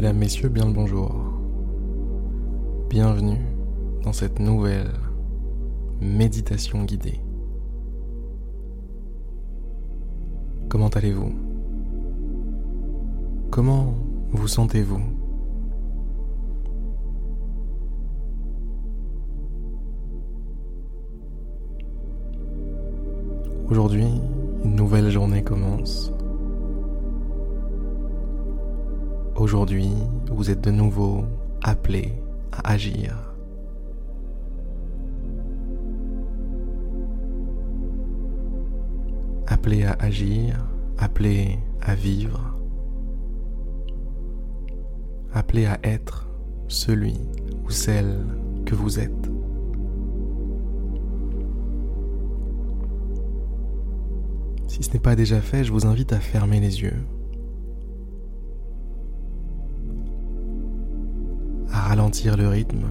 Mesdames, Messieurs, bien le bonjour. Bienvenue dans cette nouvelle méditation guidée. Comment allez-vous? Comment vous sentez-vous? Aujourd'hui, une nouvelle journée commence. Aujourd'hui, vous êtes de nouveau appelé à agir. Appelé à agir, appelé à vivre, appelé à être celui ou celle que vous êtes. Si ce n'est pas déjà fait, je vous invite à fermer les yeux. Le rythme.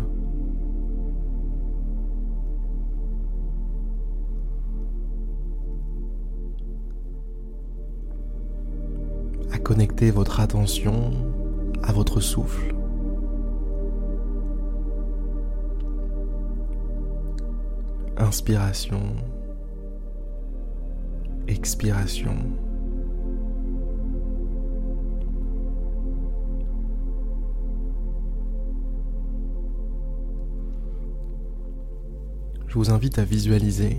À connecter votre attention à votre souffle. Inspiration expiration. Je vous invite à visualiser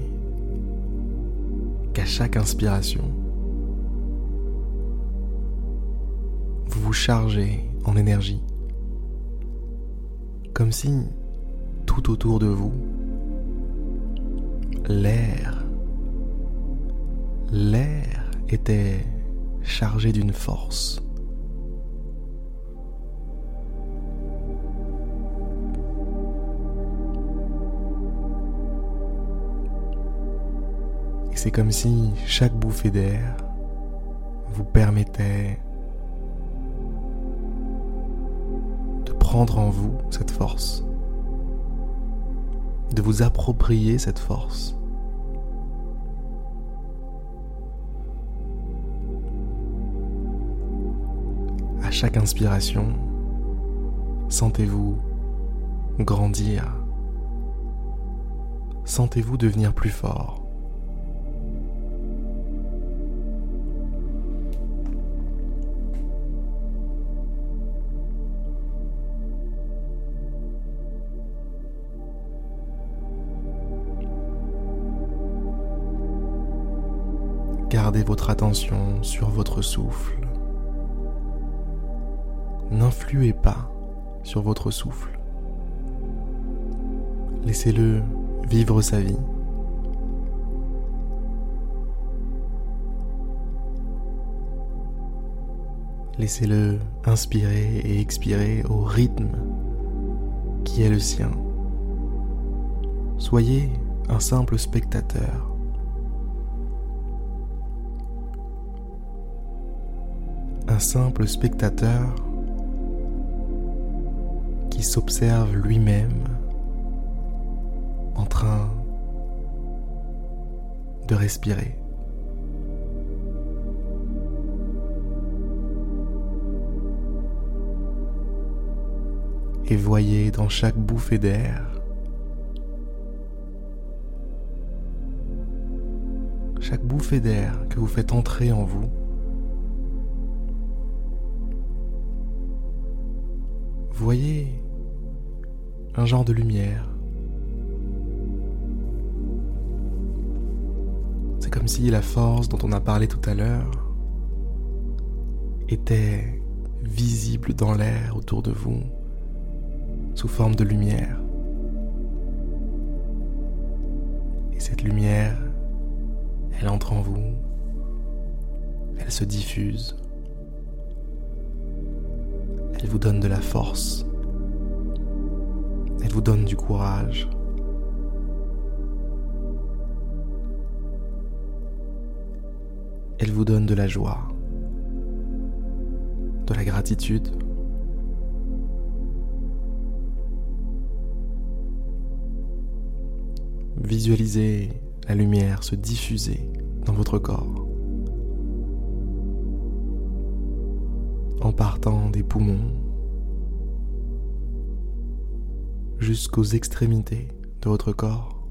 qu'à chaque inspiration, vous vous chargez en énergie, comme si tout autour de vous, l'air l'air était chargé d'une force. C'est comme si chaque bouffée d'air vous permettait de prendre en vous cette force, de vous approprier cette force. chaque inspiration, sentez-vous grandir. Sentez-vous devenir plus fort. Gardez votre attention sur votre souffle. N'influez pas sur votre souffle. Laissez-le vivre sa vie. Laissez-le inspirer et expirer au rythme qui est le sien. Soyez un simple spectateur. Simple spectateur s'observe lui-même en train de respirer. Et voyez dans chaque bouffée d'air chaque bouffée d'air que vous faites entrer en vous voyez un genre de lumière. C'est comme si la force dont on a parlé tout à l'heure était visible dans l'air autour de vous sous forme de lumière. Et cette lumière, elle entre en vous, elle se diffuse, elle vous donne de la force, elle vous donne du courage. Elle vous donne de la joie, de la gratitude. Visualisez la lumière se diffuser dans votre corps. en partant des poumons jusqu'aux extrémités de votre corps,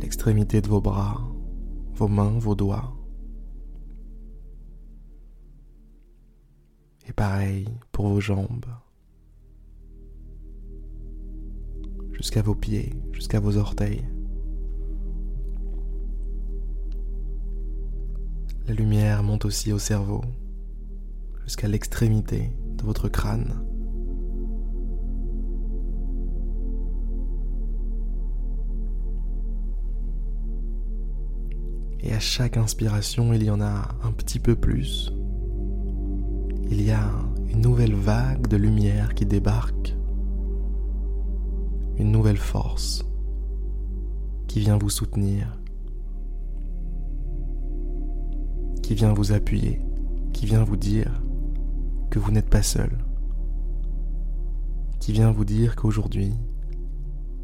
l'extrémité de vos bras, vos mains, vos doigts. Et pareil pour vos jambes, jusqu'à vos pieds, jusqu'à vos orteils. La lumière monte aussi au cerveau, jusqu'à l'extrémité de votre crâne. Et à chaque inspiration, il y en a un petit peu plus. Il y a une nouvelle vague de lumière qui débarque. Une nouvelle force qui vient vous soutenir qui vient vous appuyer, qui vient vous dire que vous n'êtes pas seul, qui vient vous dire qu'aujourd'hui,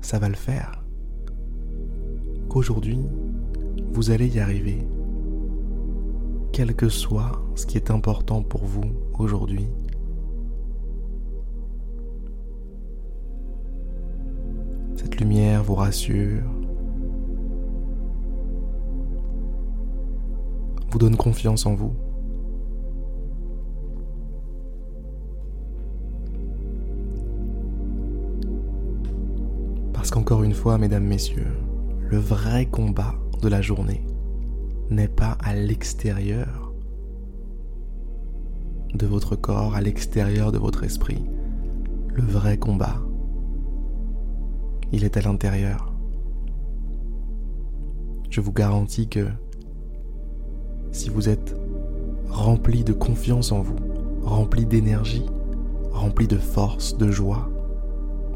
ça va le faire, qu'aujourd'hui, vous allez y arriver, quel que soit ce qui est important pour vous aujourd'hui. Cette lumière vous rassure, vous donne confiance en vous. Parce qu'encore une fois, mesdames, messieurs, le vrai combat de la journée n'est pas à l'extérieur de votre corps, à l'extérieur de votre esprit. Le vrai combat, il est à l'intérieur. Je vous garantis que si vous êtes rempli de confiance en vous, rempli d'énergie, rempli de force, de joie,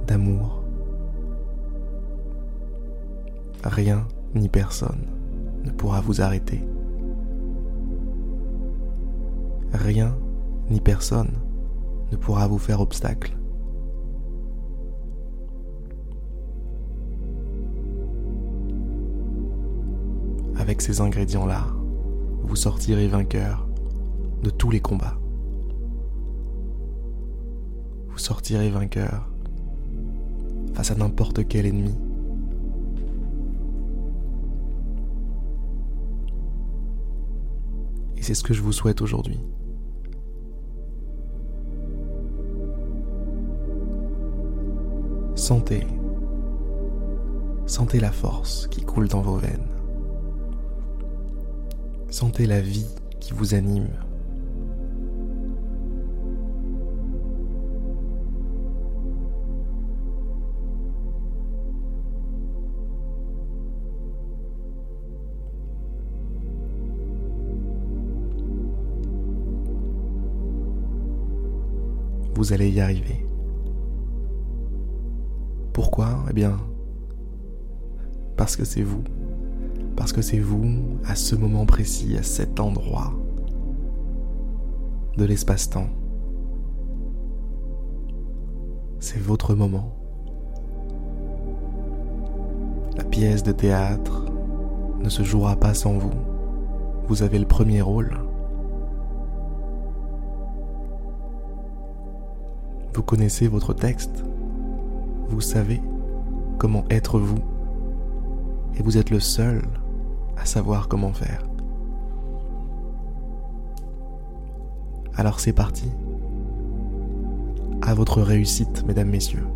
d'amour. Rien ni personne ne pourra vous arrêter. Rien ni personne ne pourra vous faire obstacle. Avec ces ingrédients-là, vous sortirez vainqueur de tous les combats. Vous sortirez vainqueur face à n'importe quel ennemi. Et c'est ce que je vous souhaite aujourd'hui. Sentez, sentez la force qui coule dans vos veines. Sentez la vie qui vous anime. Vous allez y arriver. Pourquoi? Eh bien, parce que c'est vous parce que c'est vous, à ce moment précis, à cet endroit de l'espace-temps. C'est votre moment. La pièce de théâtre ne se jouera pas sans vous. Vous avez le premier rôle. Vous connaissez votre texte. Vous savez comment être vous. Et vous êtes le seul à savoir comment faire. Alors c'est parti. À votre réussite, mesdames, messieurs.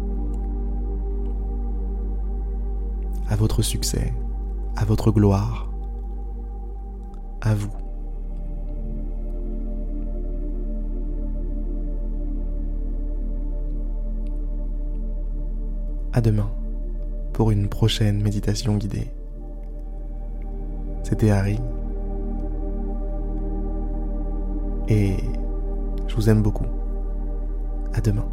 À votre succès, à votre gloire, à vous. À demain pour une prochaine méditation guidée. C'était Harry. Et je vous aime beaucoup. À demain.